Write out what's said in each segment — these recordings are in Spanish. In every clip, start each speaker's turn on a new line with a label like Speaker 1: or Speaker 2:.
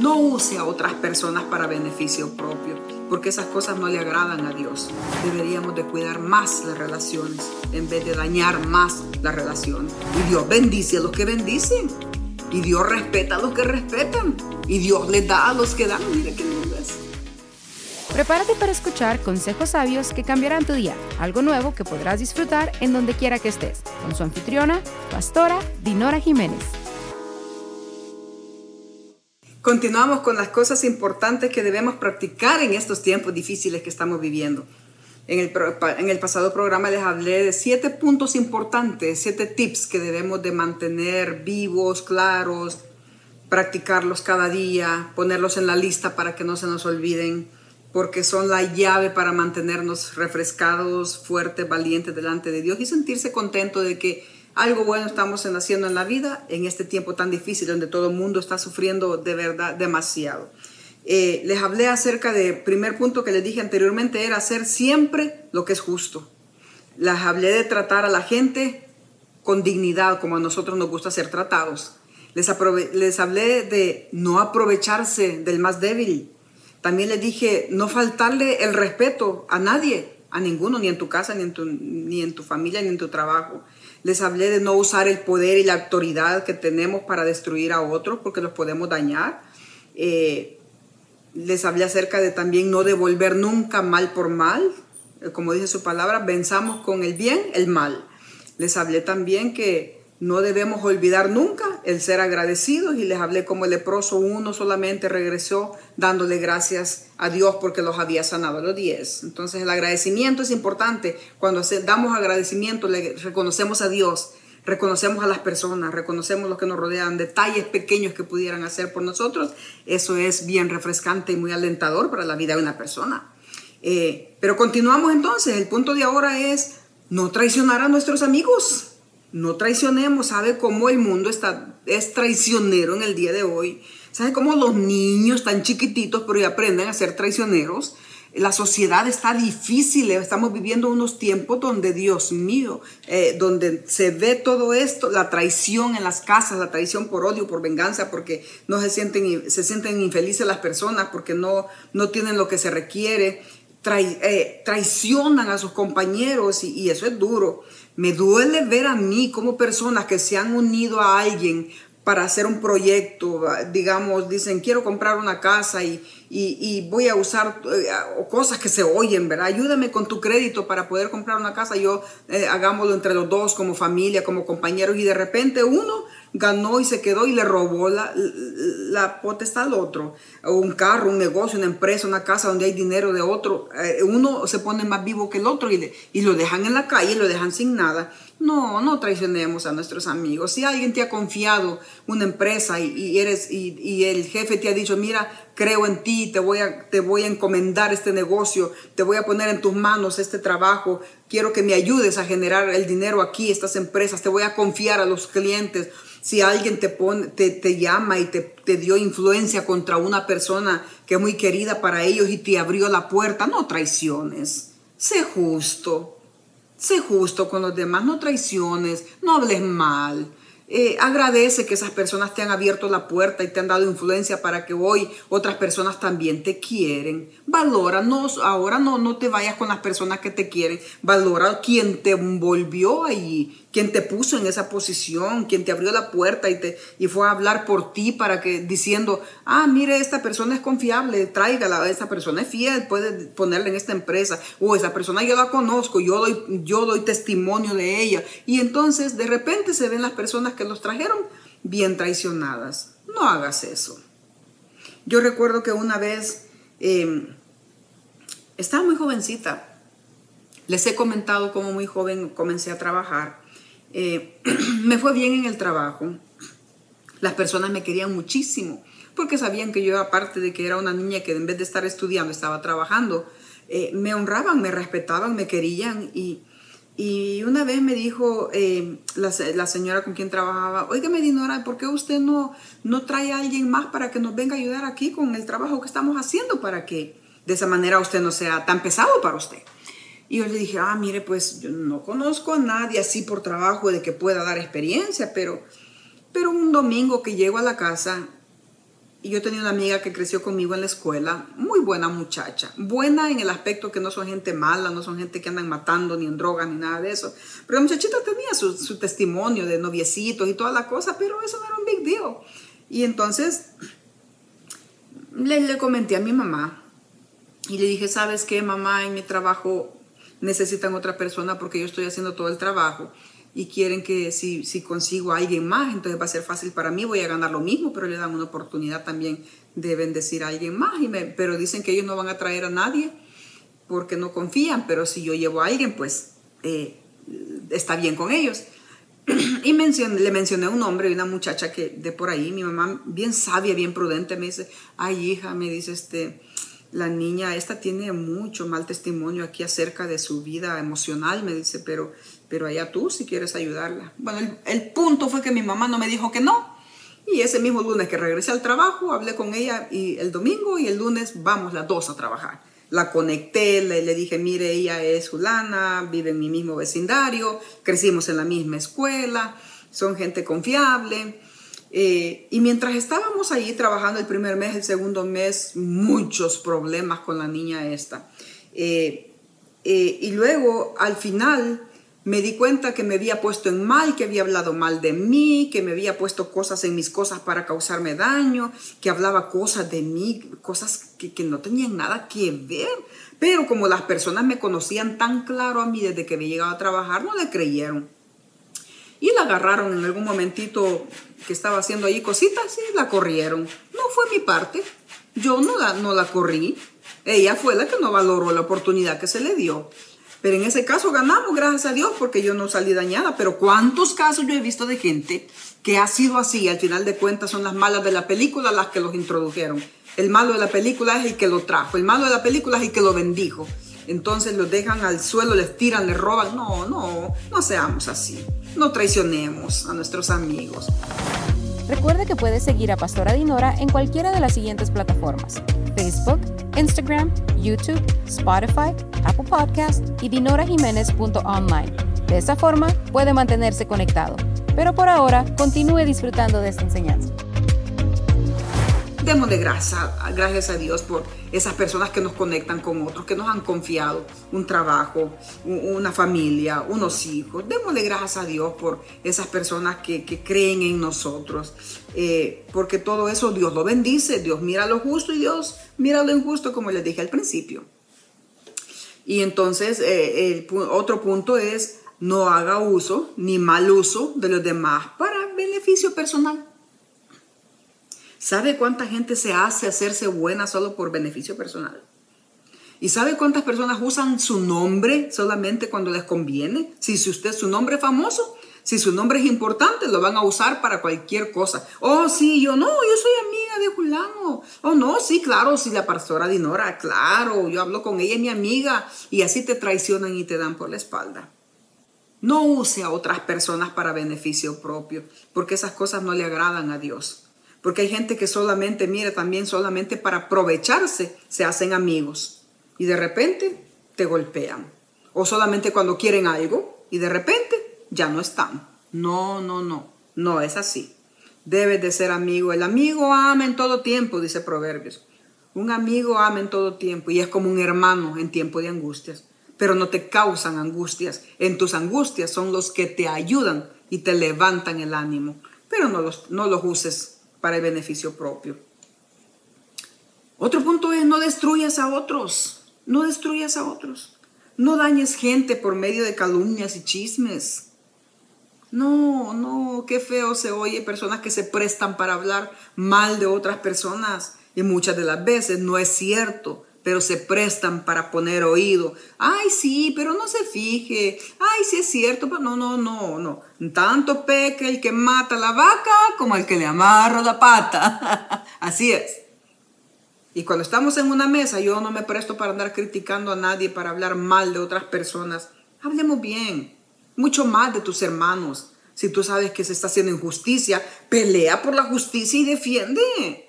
Speaker 1: No use a otras personas para beneficio propio, porque esas cosas no le agradan a Dios. Deberíamos de cuidar más las relaciones en vez de dañar más la relación. Y Dios bendice a los que bendicen. Y Dios respeta a los que respetan. Y Dios les da a los que dan. Mire qué lindo es.
Speaker 2: Prepárate para escuchar consejos sabios que cambiarán tu día, algo nuevo que podrás disfrutar en donde quiera que estés, con su anfitriona, pastora Dinora Jiménez.
Speaker 1: Continuamos con las cosas importantes que debemos practicar en estos tiempos difíciles que estamos viviendo. En el, pasado programa les hablé de siete puntos importantes, siete tips que debemos de mantener vivos, claros, practicarlos cada día, ponerlos en la lista para que no se nos olviden, porque son la llave para mantenernos refrescados, fuertes, valientes delante de Dios y sentirse contento de que algo bueno estamos haciendo en la vida en este tiempo tan difícil donde todo el mundo está sufriendo de verdad demasiado. Eh, les hablé acerca del primer punto que les dije anteriormente, era hacer siempre lo que es justo. Les hablé de tratar a la gente con dignidad, como a nosotros nos gusta ser tratados. Les, les hablé de no aprovecharse del más débil. También les dije no faltarle el respeto a nadie, a ninguno, ni en tu casa, ni en tu, ni en tu familia, ni en tu trabajo. Les hablé de no usar el poder y la autoridad que tenemos para destruir a otros porque los podemos dañar. Eh, les hablé acerca de también no devolver nunca mal por mal. Eh, como dice su palabra, venzamos con el bien el mal. Les hablé también que no debemos olvidar nunca el ser agradecidos y les hablé como el leproso uno solamente regresó dándole gracias a Dios porque los había sanado los diez. Entonces el agradecimiento es importante. Cuando damos agradecimiento le reconocemos a Dios, reconocemos a las personas, reconocemos los que nos rodean, detalles pequeños que pudieran hacer por nosotros. Eso es bien refrescante y muy alentador para la vida de una persona. Eh, pero continuamos entonces. El punto de ahora es no traicionar a nuestros amigos no traicionemos, ¿sabe cómo el mundo está, es traicionero en el día de hoy? ¿Sabe cómo los niños tan chiquititos pero aprenden a ser traicioneros? La sociedad está difícil, estamos viviendo unos tiempos donde, Dios mío, eh, donde se ve todo esto, la traición en las casas, la traición por odio, por venganza, porque no se sienten, se sienten infelices las personas, porque no, no tienen lo que se requiere, eh, traicionan a sus compañeros y eso es duro. Me duele ver a mí como personas que se han unido a alguien para hacer un proyecto, digamos, dicen, quiero comprar una casa y, voy a usar eh, cosas que se oyen, ¿verdad? Ayúdame con tu crédito para poder comprar una casa, yo eh, hagámoslo entre los dos como familia, como compañeros, y de repente uno ganó y se quedó y le robó la, la potestad al otro. Un carro, un negocio, una empresa, una casa donde hay dinero de otro. Eh, uno se pone más vivo que el otro y, y lo dejan en la calle, lo dejan sin nada. No, no traicionemos a nuestros amigos. Si alguien te ha confiado una empresa y, eres, y, el jefe te ha dicho, mira, creo en ti, te voy, a, te voy a encomendar este negocio, te voy a poner en tus manos este trabajo, quiero que me ayudes a generar el dinero aquí, estas empresas, te voy a confiar a los clientes si alguien te, pone, te, llama y te, te, dio influencia contra una persona que es muy querida para ellos y te abrió la puerta, no traiciones. Sé justo. Sé justo con los demás, no traiciones, no hables mal. Eh, agradece que esas personas te han abierto la puerta y te han dado influencia para que hoy otras personas también te quieren. Valora, no, ahora no, no te vayas con las personas que te quieren. Valora quien te envolvió allí, quien te puso en esa posición, quien te abrió la puerta y, te, y fue a hablar por ti para que diciendo, ah, mire, esta persona es confiable, tráigala, esta persona es fiel, puede ponerla en esta empresa, o esa persona yo la conozco, yo doy, yo doy testimonio de ella. Y entonces de repente se ven las personas que los trajeron bien traicionadas. No hagas eso. Yo recuerdo que una vez em, estaba muy jovencita. Les he comentado cómo muy joven comencé a trabajar. Eh, me fue bien en el trabajo. Las personas me querían muchísimo porque sabían que yo, aparte de que era una niña que en vez de estar estudiando estaba trabajando, eh, me honraban, me respetaban, me querían y, y una vez me dijo eh, la, señora con quien trabajaba, oígame Dinora, ¿por qué usted no, no trae a alguien más para que nos venga a ayudar aquí con el trabajo que estamos haciendo para que de esa manera usted no sea tan pesado para usted? Y yo le dije, ah, mire, pues yo no conozco a nadie así por trabajo de que pueda dar experiencia, pero, pero un domingo que llego a la casa, y yo tenía una amiga que creció conmigo en la escuela, muy buena muchacha, buena en el aspecto que no son gente mala, no son gente que andan matando ni en drogas ni nada de eso. Pero la muchachita tenía su, su testimonio de noviecitos y toda la cosa, pero eso no era un big deal. Y entonces le, le comenté a mi mamá y le dije, ¿sabes qué, mamá? En mi trabajo necesitan otra persona porque yo estoy haciendo todo el trabajo y quieren que si, si consigo a alguien más, entonces va a ser fácil para mí, voy a ganar lo mismo, pero le dan una oportunidad también de bendecir a alguien más. Y me, pero dicen que ellos no van a traer a nadie porque no confían, pero si yo llevo a alguien, pues eh, está bien con ellos. y mencioné, le mencioné a un hombre y una muchacha que de por ahí, mi mamá bien sabia, bien prudente, me dice, ay hija, me dice este, la niña esta tiene mucho mal testimonio aquí acerca de su vida emocional, me dice, pero pero allá tú si quieres ayudarla. Bueno, el, punto fue que mi mamá no me dijo que no. Y ese mismo lunes que regresé al trabajo, hablé con ella y el domingo y el lunes vamos las dos a trabajar. La conecté, le, le dije, mire, ella es Julana, vive en mi mismo vecindario, crecimos en la misma escuela, son gente confiable. Eh, y mientras estábamos allí trabajando el primer mes, el segundo mes, muchos problemas con la niña esta. Eh, eh, y luego, al final, me di cuenta que me había puesto en mal, que había hablado mal de mí, que me había puesto cosas en mis cosas para causarme daño, que hablaba cosas de mí, cosas que, no tenían nada que ver. Pero como las personas me conocían tan claro a mí desde que había llegado a trabajar, no le creyeron. Y la agarraron en algún momentito que estaba haciendo ahí cositas y la corrieron. No fue mi parte. Yo no la, no la corrí. Ella fue la que no valoró la oportunidad que se le dio. Pero en ese caso ganamos, gracias a Dios, porque yo no salí dañada. Pero ¿cuántos casos yo he visto de gente que ha sido así? Al final de cuentas son las malas de la película las que los introdujeron. El malo de la película es el que lo trajo. El malo de la película es el que lo bendijo. Entonces los dejan al suelo, les tiran, les roban. No, no, no seamos así. No traicionemos a nuestros amigos.
Speaker 2: Recuerde que puede seguir a Pastora Dinora en cualquiera de las siguientes plataformas. Facebook, Instagram, YouTube, Spotify, Apple Podcast y dinorajiménez.online. De esa forma puede mantenerse conectado. Pero por ahora, continúe disfrutando de esta enseñanza.
Speaker 1: Démosle gracias, gracias a Dios por esas personas que nos conectan con otros, que nos han confiado un trabajo, una familia, unos hijos. Démosle gracias a Dios por esas personas que, creen en nosotros, eh, porque todo eso Dios lo bendice, Dios mira lo justo y Dios mira lo injusto, como les dije al principio. Y entonces eh, otro punto es no haga uso ni mal uso de los demás para beneficio personal. ¿Sabe cuánta gente se hace hacerse buena solo por beneficio personal? ¿Y sabe cuántas personas usan su nombre solamente cuando les conviene? Si usted su nombre es famoso, si su nombre es importante, lo van a usar para cualquier cosa. Oh, sí, yo no, yo soy amiga de Julano. Oh, no, sí, claro, sí, la pastora Dinora, claro, yo hablo con ella, es mi amiga, y así te traicionan y te dan por la espalda. No use a otras personas para beneficio propio, porque esas cosas no le agradan a Dios. Porque hay gente que solamente, mire, también solamente para aprovecharse se hacen amigos y de repente te golpean. O solamente cuando quieren algo y de repente ya no están. No, no, no, no es así. Debes de ser amigo. El amigo ama en todo tiempo, dice Proverbios. Un amigo ama en todo tiempo y es como un hermano en tiempo de angustias, pero no te causan angustias. En tus angustias son los que te ayudan y te levantan el ánimo, pero no los, no los uses para el beneficio propio. Otro punto es no destruyas a otros, no destruyas a otros. No dañes gente por medio de calumnias y chismes. No, no, qué feo se oye personas que se prestan para hablar mal de otras personas y muchas de las veces no es cierto, pero se prestan para poner oído. Ay, sí, pero no se fije. Ay, sí es cierto, pero no, no, no, no. Tanto peca el que mata la vaca como el que le amarra la pata. Así es. Y cuando estamos en una mesa, yo no me presto para andar criticando a nadie, para hablar mal de otras personas. Hablemos bien mucho más de tus hermanos. Si tú sabes que se está haciendo injusticia, pelea por la justicia y defiende.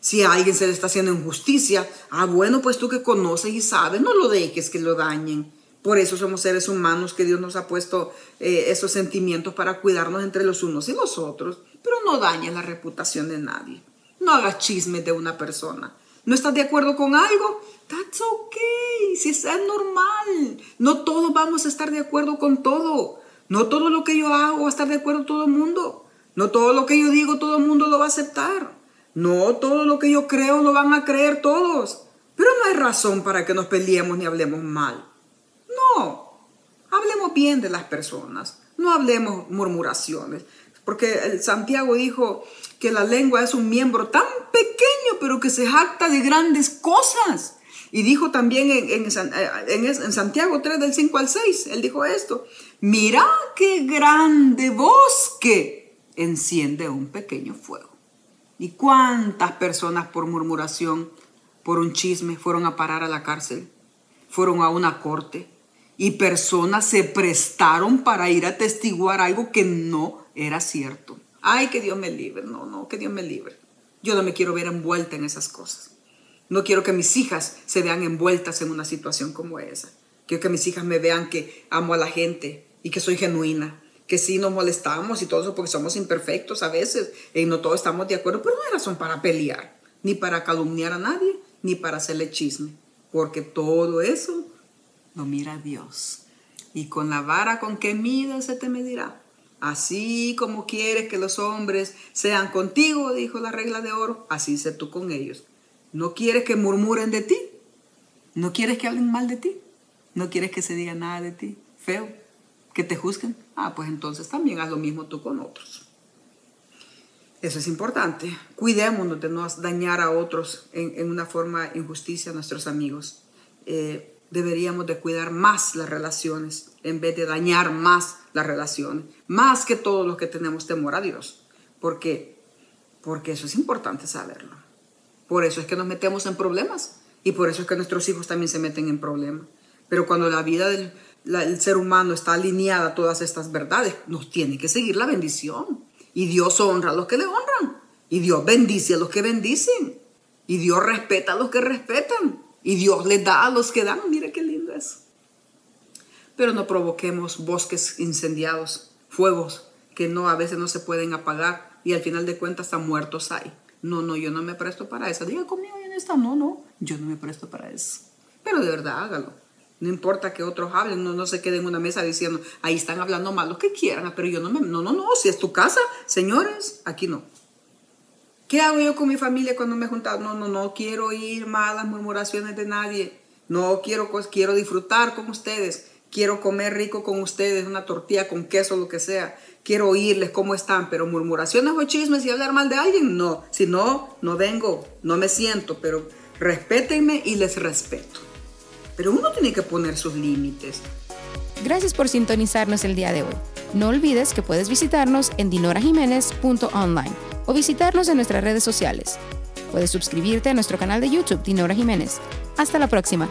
Speaker 1: Si a alguien se le está haciendo injusticia, ah, bueno, pues tú que conoces y sabes, no lo dejes que lo dañen. Por eso somos seres humanos que Dios nos ha puesto eh, esos sentimientos para cuidarnos entre los unos y los otros, pero no dañes la reputación de nadie. No hagas chismes de una persona. ¿No estás de acuerdo con algo? That's okay. Si es normal. No todos vamos a estar de acuerdo con todo. No todo lo que yo hago va a estar de acuerdo todo el mundo. No todo lo que yo digo todo el mundo lo va a aceptar. No todo lo que yo creo lo van a creer todos. Pero no hay razón para que nos peleemos ni hablemos mal. No. Hablemos bien de las personas. No hablemos murmuraciones. Porque el Santiago dijo que la lengua es un miembro tan pequeño, pero que se jacta de grandes cosas. Y dijo también en, en, Santiago 3 del 5 al 6, él dijo esto, mira qué grande bosque enciende un pequeño fuego. ¿Y cuántas personas por murmuración, por un chisme, fueron a parar a la cárcel? Fueron a una corte. Y personas se prestaron para ir a testiguar algo que no era cierto. Ay, que Dios me libre. No, no, que Dios me libre. Yo no me quiero ver envuelta en esas cosas. No quiero que mis hijas se vean envueltas en una situación como esa. Quiero que mis hijas me vean que amo a la gente y que soy genuina, que sí nos molestamos y todo eso porque somos imperfectos a veces y no todos estamos de acuerdo, pero no hay razón para pelear, ni para calumniar a nadie, ni para hacerle chisme, porque todo eso lo mira Dios. Y con la vara con que mides se te medirá. Así como quieres que los hombres sean contigo, dijo la regla de oro, así sé tú con ellos. No quieres que murmuren de ti. No quieres que hablen mal de ti. No quieres que se diga nada de ti. Feo. Que te juzguen. Ah, pues entonces también haz lo mismo tú con otros. Eso es importante. Cuidémonos de no dañar a otros en, una forma injusticia a nuestros amigos. Eh, deberíamos de cuidar más las relaciones en vez de dañar más las relaciones, más que todos los que tenemos temor a Dios. ¿Por qué? Porque eso es importante saberlo. Por eso es que nos metemos en problemas y por eso es que nuestros hijos también se meten en problemas. Pero cuando la vida del ser humano está alineada a todas estas verdades, nos tiene que seguir la bendición. Y Dios honra a los que le honran. Y Dios bendice a los que bendicen. Y Dios respeta a los que respetan. Y Dios le da a los que dan. Mira qué lindo es. Pero no provoquemos bosques incendiados, fuegos que no a veces no se pueden apagar y al final de cuentas hasta muertos hay. No, no, yo no me presto para eso. Diga conmigo en esta, no, no, yo no me presto para eso. Pero de verdad hágalo. No importa que otros hablen, no, no se queden en una mesa diciendo, ahí están hablando mal, lo que quieran, pero yo no me, no, no, no, si es tu casa, señores, aquí no. ¿Qué hago yo con mi familia cuando me he juntado? No, no, no quiero oír malas murmuraciones de nadie. No quiero, pues, quiero disfrutar con ustedes. Quiero comer rico con ustedes, una tortilla con queso, lo que sea. Quiero oírles cómo están, pero murmuraciones o chismes y hablar mal de alguien, no. Si no, no vengo, no me siento, pero respétenme y les respeto. Pero uno tiene que poner sus límites.
Speaker 2: Gracias por sintonizarnos el día de hoy. No olvides que puedes visitarnos en dinorajiménez.online o visitarnos en nuestras redes sociales. Puedes suscribirte a nuestro canal de YouTube Dinora Jiménez. Hasta la próxima.